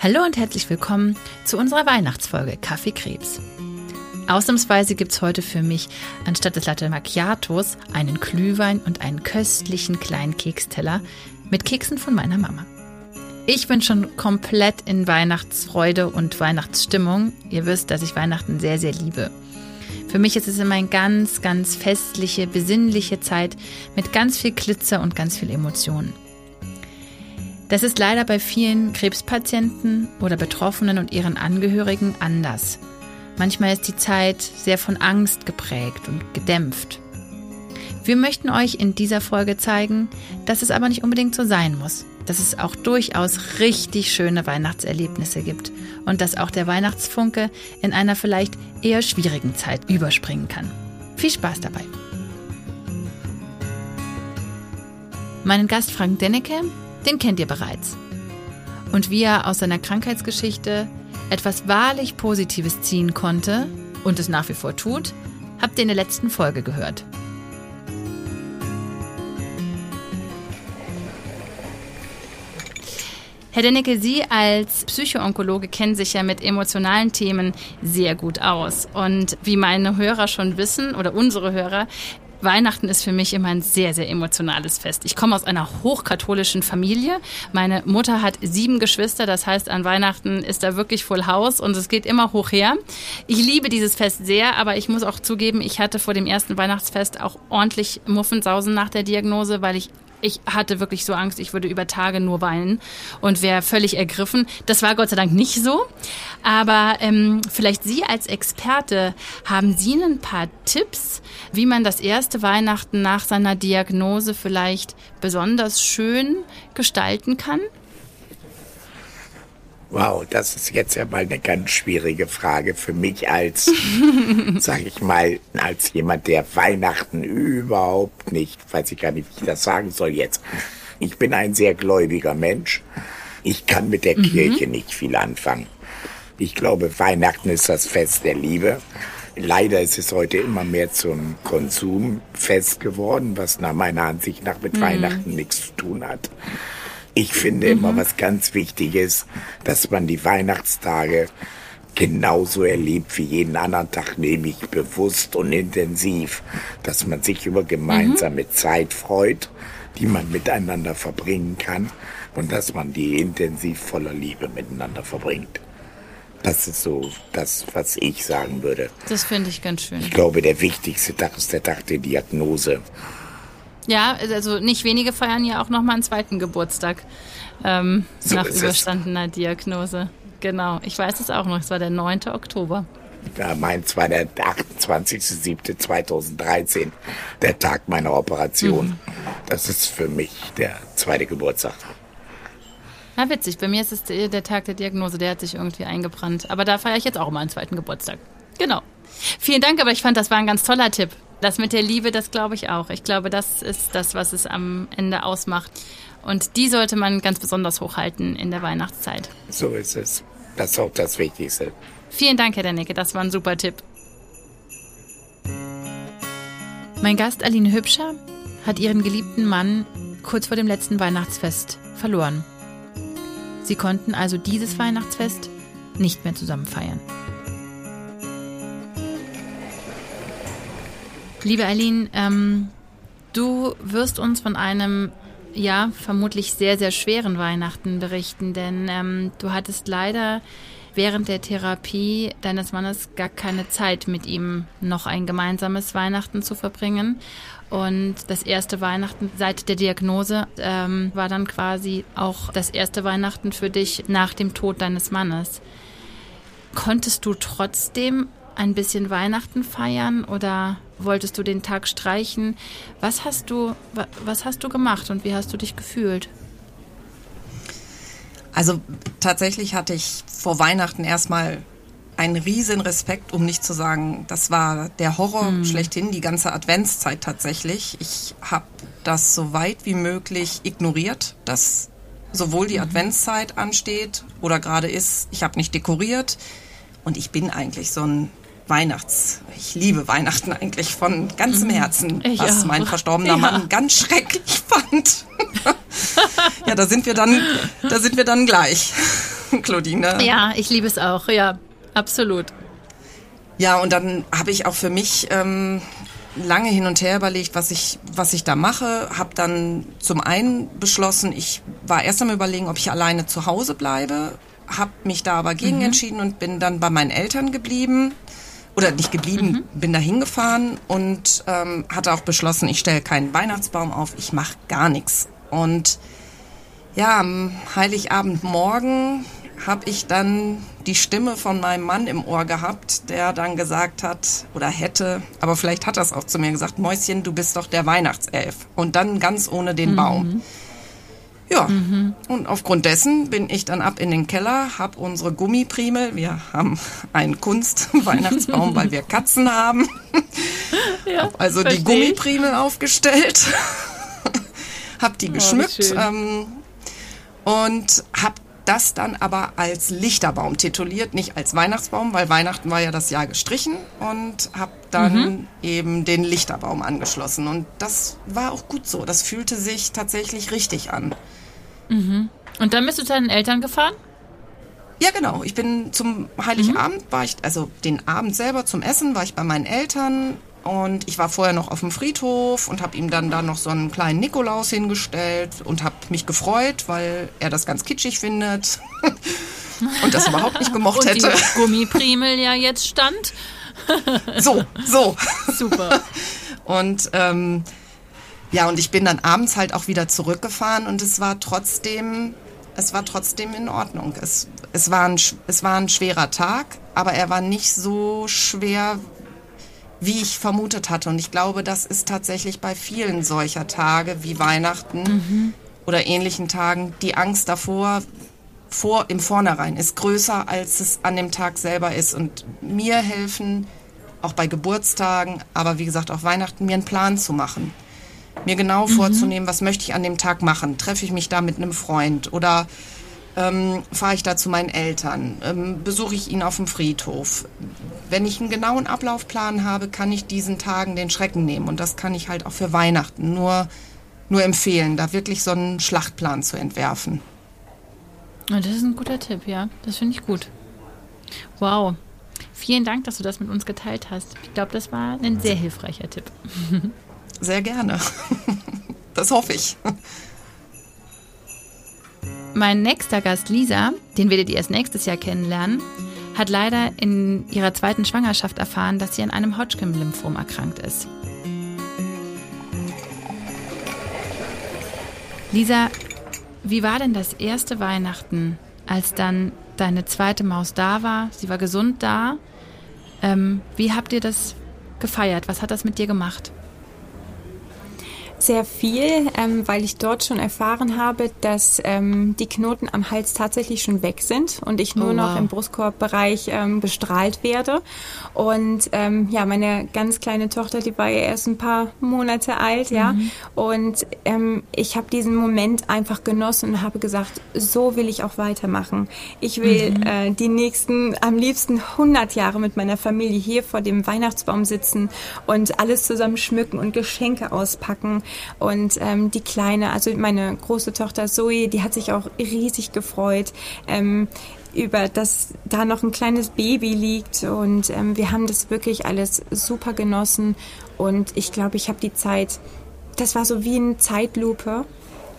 Hallo und herzlich willkommen zu unserer Weihnachtsfolge Kaffee Krebs. Ausnahmsweise gibt es heute für mich anstatt des Latte Macchiatos einen Glühwein und einen köstlichen kleinen Keksteller mit Keksen von meiner Mama. Ich bin schon komplett in Weihnachtsfreude und Weihnachtsstimmung. Ihr wisst, dass ich Weihnachten sehr, sehr liebe. Für mich ist es immer eine ganz, ganz festliche, besinnliche Zeit mit ganz viel Glitzer und ganz viel Emotionen. Das ist leider bei vielen Krebspatienten oder Betroffenen und ihren Angehörigen anders. Manchmal ist die Zeit sehr von Angst geprägt und gedämpft. Wir möchten euch in dieser Folge zeigen, dass es aber nicht unbedingt so sein muss, dass es auch durchaus richtig schöne Weihnachtserlebnisse gibt und dass auch der Weihnachtsfunke in einer vielleicht eher schwierigen Zeit überspringen kann. Viel Spaß dabei! Meinen Gast Frank Dennecke den kennt ihr bereits. Und wie er aus seiner Krankheitsgeschichte etwas wahrlich Positives ziehen konnte und es nach wie vor tut, habt ihr in der letzten Folge gehört. Herr Dennecke, Sie als Psychoonkologe kennen sich ja mit emotionalen Themen sehr gut aus. Und wie meine Hörer schon wissen, oder unsere Hörer, Weihnachten ist für mich immer ein sehr, sehr emotionales Fest. Ich komme aus einer hochkatholischen Familie. Meine Mutter hat sieben Geschwister, das heißt, an Weihnachten ist da wirklich Full House und es geht immer hoch her. Ich liebe dieses Fest sehr, aber ich muss auch zugeben, ich hatte vor dem ersten Weihnachtsfest auch ordentlich Muffensausen nach der Diagnose, weil ich ich hatte wirklich so Angst, ich würde über Tage nur weinen und wäre völlig ergriffen. Das war Gott sei Dank nicht so. Aber ähm, vielleicht Sie als Experte, haben Sie ein paar Tipps, wie man das erste Weihnachten nach seiner Diagnose vielleicht besonders schön gestalten kann? Wow, das ist jetzt ja mal eine ganz schwierige Frage für mich als, sag ich mal, als jemand, der Weihnachten überhaupt nicht, weiß ich gar nicht, wie ich das sagen soll jetzt. Ich bin ein sehr gläubiger Mensch. Ich kann mit der mhm. Kirche nicht viel anfangen. Ich glaube, Weihnachten ist das Fest der Liebe. Leider ist es heute immer mehr zum Konsumfest geworden, was nach meiner Ansicht nach mit mhm. Weihnachten nichts zu tun hat. Ich finde mhm. immer was ganz Wichtiges, dass man die Weihnachtstage genauso erlebt wie jeden anderen Tag, nämlich bewusst und intensiv, dass man sich über gemeinsame mhm. Zeit freut, die man miteinander verbringen kann und dass man die intensiv voller Liebe miteinander verbringt. Das ist so das, was ich sagen würde. Das finde ich ganz schön. Ich glaube, der wichtigste Tag ist der Tag der Diagnose. Ja, also nicht wenige feiern ja auch nochmal einen zweiten Geburtstag ähm, so nach überstandener es. Diagnose. Genau, ich weiß es auch noch, es war der 9. Oktober. Ja, meins war der 28.07.2013, der Tag meiner Operation. Mhm. Das ist für mich der zweite Geburtstag. Na, witzig. Bei mir ist es der Tag der Diagnose, der hat sich irgendwie eingebrannt. Aber da feiere ich jetzt auch mal einen zweiten Geburtstag. Genau. Vielen Dank, aber ich fand, das war ein ganz toller Tipp. Das mit der Liebe, das glaube ich auch. Ich glaube, das ist das, was es am Ende ausmacht. Und die sollte man ganz besonders hochhalten in der Weihnachtszeit. So ist es. Das ist auch das Wichtigste. Vielen Dank, Herr Dennecke. Das war ein super Tipp. Mein Gast Aline Hübscher hat ihren geliebten Mann kurz vor dem letzten Weihnachtsfest verloren. Sie konnten also dieses Weihnachtsfest nicht mehr zusammen feiern. Liebe Aline, ähm, du wirst uns von einem ja vermutlich sehr, sehr schweren Weihnachten berichten, denn ähm, du hattest leider während der Therapie deines Mannes gar keine Zeit mit ihm noch ein gemeinsames Weihnachten zu verbringen. Und das erste Weihnachten seit der Diagnose ähm, war dann quasi auch das erste Weihnachten für dich nach dem Tod deines Mannes. Konntest du trotzdem ein bisschen Weihnachten feiern oder wolltest du den Tag streichen? Was hast du, was hast du gemacht und wie hast du dich gefühlt? Also tatsächlich hatte ich vor Weihnachten erstmal einen riesen Respekt, um nicht zu sagen, das war der Horror mhm. schlechthin, die ganze Adventszeit tatsächlich. Ich habe das so weit wie möglich ignoriert, dass sowohl die mhm. Adventszeit ansteht oder gerade ist, ich habe nicht dekoriert und ich bin eigentlich so ein Weihnachts. Ich liebe Weihnachten eigentlich von ganzem mhm. Herzen, ich was auch. mein verstorbener ja. Mann ganz schrecklich fand. ja, da sind wir dann, da sind wir dann gleich. Claudine. Ja, ich liebe es auch, ja, absolut. Ja, und dann habe ich auch für mich ähm, lange hin und her überlegt, was ich, was ich da mache. Habe dann zum einen beschlossen, ich war erst einmal überlegen, ob ich alleine zu Hause bleibe. Habe mich da aber gegen mhm. entschieden und bin dann bei meinen Eltern geblieben. Oder nicht geblieben, mhm. bin da hingefahren und ähm, hatte auch beschlossen, ich stelle keinen Weihnachtsbaum auf, ich mache gar nichts. Und ja, am Heiligabendmorgen habe ich dann die Stimme von meinem Mann im Ohr gehabt, der dann gesagt hat oder hätte, aber vielleicht hat er es auch zu mir gesagt, Mäuschen, du bist doch der Weihnachtself. Und dann ganz ohne den mhm. Ja, mhm. und aufgrund dessen bin ich dann ab in den Keller, hab unsere Gummiprimel, wir haben einen Kunst-Weihnachtsbaum, weil wir Katzen haben, ja, also die Gummiprimel aufgestellt, hab die oh, geschmückt ähm, und hab das dann aber als Lichterbaum tituliert, nicht als Weihnachtsbaum, weil Weihnachten war ja das Jahr gestrichen und habe dann mhm. eben den Lichterbaum angeschlossen. Und das war auch gut so. Das fühlte sich tatsächlich richtig an. Mhm. Und dann bist du zu deinen Eltern gefahren? Ja, genau. Ich bin zum Heiligabend, mhm. war ich, also den Abend selber zum Essen, war ich bei meinen Eltern und ich war vorher noch auf dem Friedhof und habe ihm dann da noch so einen kleinen Nikolaus hingestellt und habe mich gefreut, weil er das ganz kitschig findet und das überhaupt nicht gemocht und hätte. Die Gummiprimel ja jetzt stand. so, so. Super. Und ähm, ja, und ich bin dann abends halt auch wieder zurückgefahren und es war trotzdem, es war trotzdem in Ordnung. Es, es, war, ein, es war ein schwerer Tag, aber er war nicht so schwer, wie ich vermutet hatte. Und ich glaube, das ist tatsächlich bei vielen solcher Tage wie Weihnachten mhm. Oder ähnlichen Tagen die Angst davor, vor, im Vornherein ist größer, als es an dem Tag selber ist. Und mir helfen, auch bei Geburtstagen, aber wie gesagt auch Weihnachten, mir einen Plan zu machen. Mir genau mhm. vorzunehmen, was möchte ich an dem Tag machen. Treffe ich mich da mit einem Freund oder ähm, fahre ich da zu meinen Eltern, ähm, besuche ich ihn auf dem Friedhof. Wenn ich einen genauen Ablaufplan habe, kann ich diesen Tagen den Schrecken nehmen. Und das kann ich halt auch für Weihnachten nur, nur empfehlen, da wirklich so einen Schlachtplan zu entwerfen. das ist ein guter Tipp, ja. Das finde ich gut. Wow. Vielen Dank, dass du das mit uns geteilt hast. Ich glaube, das war ein sehr hilfreicher Tipp. Sehr gerne. Das hoffe ich. Mein nächster Gast, Lisa, den werdet ihr erst nächstes Jahr kennenlernen, hat leider in ihrer zweiten Schwangerschaft erfahren, dass sie an einem Hodgkin-Lymphom erkrankt ist. Lisa, wie war denn das erste Weihnachten, als dann deine zweite Maus da war? Sie war gesund da. Ähm, wie habt ihr das gefeiert? Was hat das mit dir gemacht? Sehr viel, ähm, weil ich dort schon erfahren habe, dass ähm, die Knoten am Hals tatsächlich schon weg sind und ich nur oh, wow. noch im Brustkorbbereich ähm, bestrahlt werde. Und ähm, ja, meine ganz kleine Tochter, die war ja erst ein paar Monate alt, ja. Mhm. Und ähm, ich habe diesen Moment einfach genossen und habe gesagt, so will ich auch weitermachen. Ich will mhm. äh, die nächsten, am liebsten 100 Jahre mit meiner Familie hier vor dem Weihnachtsbaum sitzen und alles zusammen schmücken und Geschenke auspacken und ähm, die Kleine, also meine große Tochter Zoe, die hat sich auch riesig gefreut. Ähm, über dass da noch ein kleines Baby liegt und ähm, wir haben das wirklich alles super genossen und ich glaube, ich habe die Zeit, das war so wie eine Zeitlupe,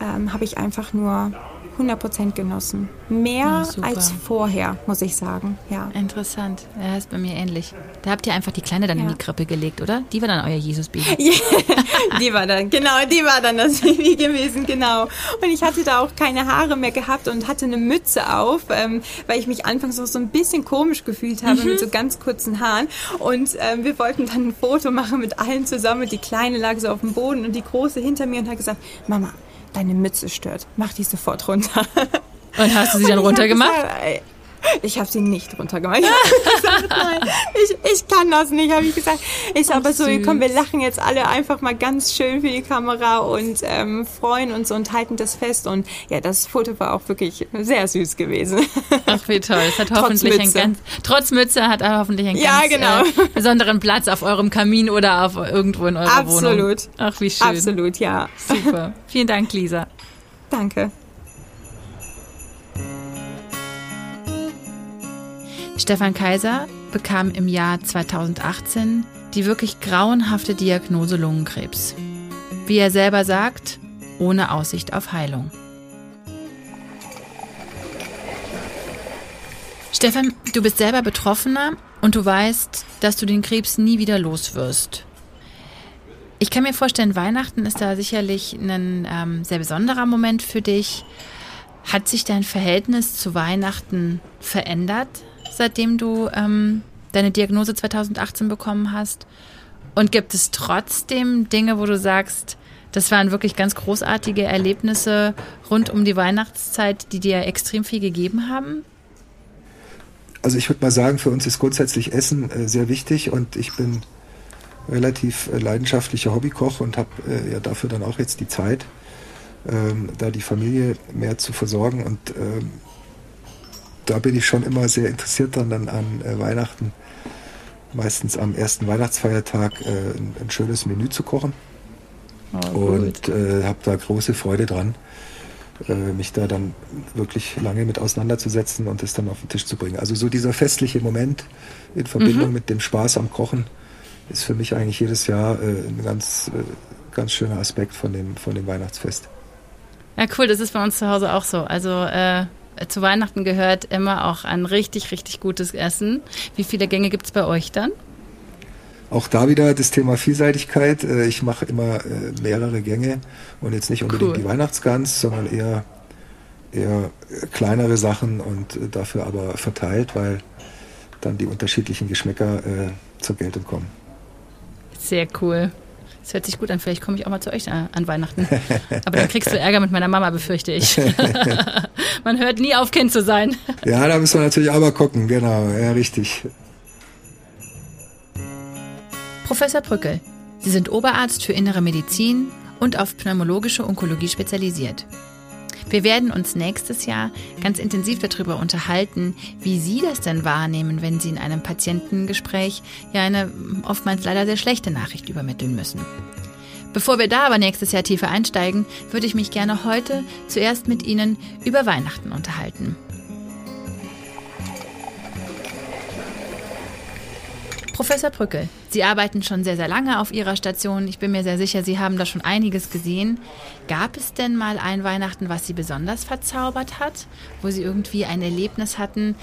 ähm, habe ich einfach nur 100% genossen. Mehr ja, als vorher, muss ich sagen. Ja. Interessant. Ja, ist bei mir ähnlich. Da habt ihr einfach die Kleine dann ja. in die Krippe gelegt, oder? Die war dann euer Jesus-Baby. die war dann, genau, die war dann das Baby gewesen, genau. Und ich hatte da auch keine Haare mehr gehabt und hatte eine Mütze auf, ähm, weil ich mich anfangs auch so ein bisschen komisch gefühlt habe mhm. mit so ganz kurzen Haaren. Und ähm, wir wollten dann ein Foto machen mit allen zusammen. Und die Kleine lag so auf dem Boden und die Große hinter mir und hat gesagt, Mama, deine Mütze stört. Mach die sofort runter. Und hast du sie dann runtergemacht? Ich habe sie nicht runtergemacht. Ich, gesagt, nein, ich, ich kann das nicht, habe ich gesagt. Ich aber so, komm, wir lachen jetzt alle einfach mal ganz schön für die Kamera und ähm, freuen uns und halten das fest. Und ja, das Foto war auch wirklich sehr süß gewesen. Ach, wie toll. Es hat hoffentlich ein ganz, trotz Mütze hat er hoffentlich einen ja, ganz genau. äh, besonderen Platz auf eurem Kamin oder auf irgendwo in eurer Absolut. Wohnung. Absolut. Ach, wie schön. Absolut, ja. Super. Vielen Dank, Lisa. Danke. Stefan Kaiser bekam im Jahr 2018 die wirklich grauenhafte Diagnose Lungenkrebs. Wie er selber sagt, ohne Aussicht auf Heilung. Stefan, du bist selber Betroffener und du weißt, dass du den Krebs nie wieder los wirst. Ich kann mir vorstellen, Weihnachten ist da sicherlich ein ähm, sehr besonderer Moment für dich. Hat sich dein Verhältnis zu Weihnachten verändert, seitdem du ähm, deine Diagnose 2018 bekommen hast? Und gibt es trotzdem Dinge, wo du sagst, das waren wirklich ganz großartige Erlebnisse rund um die Weihnachtszeit, die dir extrem viel gegeben haben? Also ich würde mal sagen, für uns ist grundsätzlich Essen äh, sehr wichtig und ich bin relativ äh, leidenschaftlicher Hobbykoch und habe äh, ja dafür dann auch jetzt die Zeit, ähm, da die Familie mehr zu versorgen und ähm, da bin ich schon immer sehr interessiert dann, dann an äh, Weihnachten, meistens am ersten Weihnachtsfeiertag äh, ein, ein, schönes Menü zu kochen oh, und äh, habe da große Freude dran äh, mich da dann wirklich lange mit auseinanderzusetzen und es dann auf den Tisch zu bringen. Also so dieser festliche Moment in Verbindung mhm. mit dem Spaß am Kochen ist für mich eigentlich jedes Jahr äh, ein ganz, äh, ganz schöner Aspekt von dem, von dem Weihnachtsfest. Ja, cool, das ist bei uns zu Hause auch so. Also äh, zu Weihnachten gehört immer auch ein richtig, richtig gutes Essen. Wie viele Gänge gibt es bei euch dann? Auch da wieder das Thema Vielseitigkeit. Äh, ich mache immer äh, mehrere Gänge und jetzt nicht unbedingt cool. die Weihnachtsgans, sondern eher, eher kleinere Sachen und äh, dafür aber verteilt, weil dann die unterschiedlichen Geschmäcker äh, zur Geltung kommen. Sehr cool. Das hört sich gut an. Vielleicht komme ich auch mal zu euch an Weihnachten. Aber dann kriegst du Ärger mit meiner Mama, befürchte ich. Man hört nie auf, Kind zu sein. Ja, da müssen wir natürlich aber gucken. Genau, ja, richtig. Professor Brückel. Sie sind Oberarzt für Innere Medizin und auf pneumologische Onkologie spezialisiert. Wir werden uns nächstes Jahr ganz intensiv darüber unterhalten, wie Sie das denn wahrnehmen, wenn Sie in einem Patientengespräch ja eine oftmals leider sehr schlechte Nachricht übermitteln müssen. Bevor wir da aber nächstes Jahr tiefer einsteigen, würde ich mich gerne heute zuerst mit Ihnen über Weihnachten unterhalten. Professor Brückel, Sie arbeiten schon sehr, sehr lange auf Ihrer Station. Ich bin mir sehr sicher, Sie haben da schon einiges gesehen. Gab es denn mal ein Weihnachten, was Sie besonders verzaubert hat, wo Sie irgendwie ein Erlebnis hatten,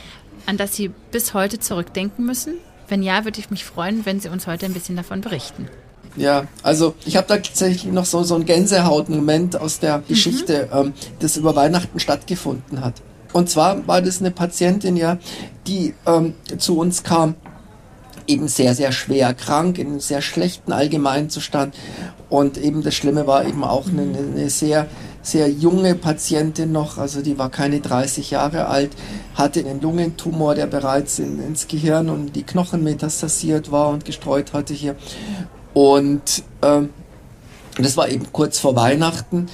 an das Sie bis heute zurückdenken müssen? Wenn ja, würde ich mich freuen, wenn Sie uns heute ein bisschen davon berichten. Ja, also ich habe da tatsächlich noch so, so einen Gänsehaut-Moment aus der mhm. Geschichte, mhm. ähm, das über Weihnachten stattgefunden hat. Und zwar war das eine Patientin, ja, die ähm, zu uns kam eben sehr, sehr schwer krank, in einem sehr schlechten Allgemeinzustand. Und eben das Schlimme war eben auch eine, eine sehr, sehr junge Patientin noch, also die war keine 30 Jahre alt, hatte einen Lungentumor, der bereits in, ins Gehirn und die Knochen metastasiert war und gestreut hatte hier. Und ähm, das war eben kurz vor Weihnachten.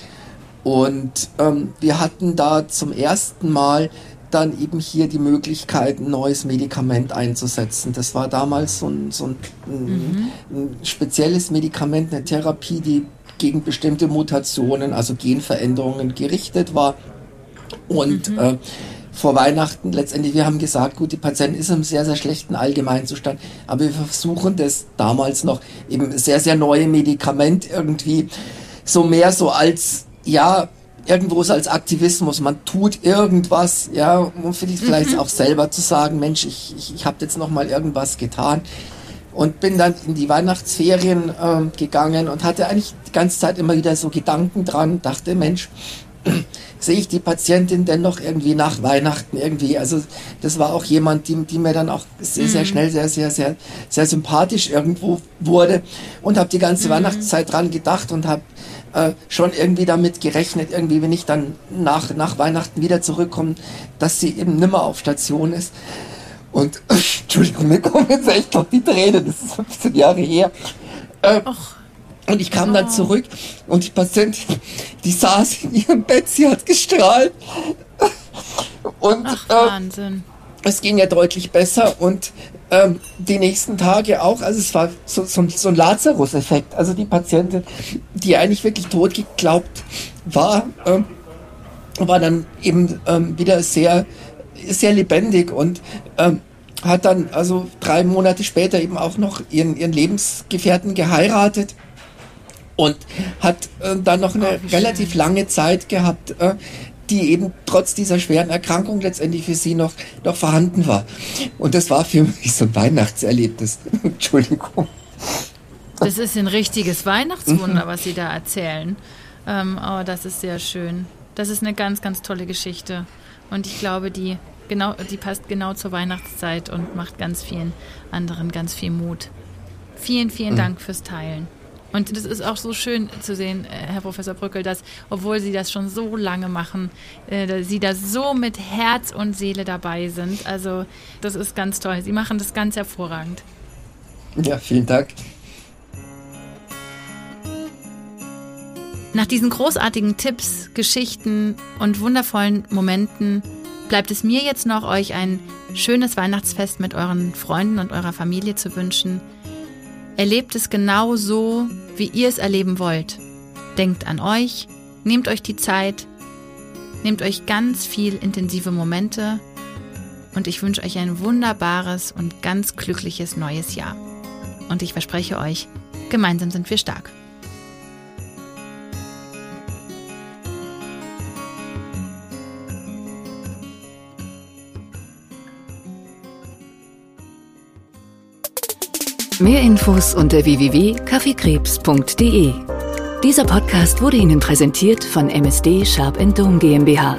Und ähm, wir hatten da zum ersten Mal dann eben hier die Möglichkeit, ein neues Medikament einzusetzen. Das war damals so ein, so ein, mhm. ein spezielles Medikament, eine Therapie, die gegen bestimmte Mutationen, also Genveränderungen gerichtet war. Und mhm. äh, vor Weihnachten letztendlich, wir haben gesagt, gut, die Patientin ist im sehr, sehr schlechten Allgemeinzustand, aber wir versuchen das damals noch eben sehr, sehr neue Medikament irgendwie so mehr so als, ja, irgendwo so als Aktivismus, man tut irgendwas, ja, um vielleicht, mhm. auch selber zu sagen, Mensch, ich, ich, ich habe jetzt noch mal irgendwas getan und bin dann in die Weihnachtsferien äh, gegangen und hatte eigentlich die ganze Zeit immer wieder so Gedanken dran, dachte, Mensch, sehe ich die Patientin denn noch irgendwie nach Weihnachten irgendwie. Also das war auch jemand, die, die mir dann auch sehr, sehr mhm. schnell sehr, sehr, sehr, sehr sympathisch irgendwo wurde und habe die ganze mhm. Weihnachtszeit dran gedacht und habe äh, schon irgendwie damit gerechnet, irgendwie, wenn ich dann nach, nach Weihnachten wieder zurückkomme, dass sie eben nimmer auf Station ist. Und, Entschuldigung, mir kommen jetzt echt noch die Tränen, das ist 15 Jahre her. Äh, und ich kam oh. dann zurück und die Patientin, die saß in ihrem Bett, sie hat gestrahlt. Und Ach, äh, Wahnsinn. es ging ja deutlich besser und ähm, die nächsten Tage auch. Also es war so, so, so ein Lazarus-Effekt. Also die Patientin, die eigentlich wirklich tot geglaubt war, ähm, war dann eben ähm, wieder sehr, sehr lebendig und ähm, hat dann also drei Monate später eben auch noch ihren, ihren Lebensgefährten geheiratet und hat äh, dann noch eine oh, relativ schön. lange Zeit gehabt, äh, die eben trotz dieser schweren Erkrankung letztendlich für sie noch, noch vorhanden war. Und das war für mich so ein Weihnachtserlebnis. Entschuldigung. Das ist ein richtiges Weihnachtswunder, mhm. was Sie da erzählen. Ähm, oh, das ist sehr schön. Das ist eine ganz, ganz tolle Geschichte. Und ich glaube, die, genau, die passt genau zur Weihnachtszeit und macht ganz vielen anderen ganz viel Mut. Vielen, vielen mhm. Dank fürs Teilen. Und das ist auch so schön zu sehen, äh, Herr Professor Brückel, dass, obwohl Sie das schon so lange machen, äh, Sie da so mit Herz und Seele dabei sind. Also, das ist ganz toll. Sie machen das ganz hervorragend. Ja, vielen Dank. Nach diesen großartigen Tipps, Geschichten und wundervollen Momenten bleibt es mir jetzt noch, euch ein schönes Weihnachtsfest mit euren Freunden und eurer Familie zu wünschen. Erlebt es genau so, wie ihr es erleben wollt. Denkt an euch, nehmt euch die Zeit, nehmt euch ganz viel intensive Momente und ich wünsche euch ein wunderbares und ganz glückliches neues Jahr. Und ich verspreche euch, gemeinsam sind wir stark. Mehr Infos unter www.kaffeekrebs.de. Dieser Podcast wurde Ihnen präsentiert von MSD Sharp Dome GmbH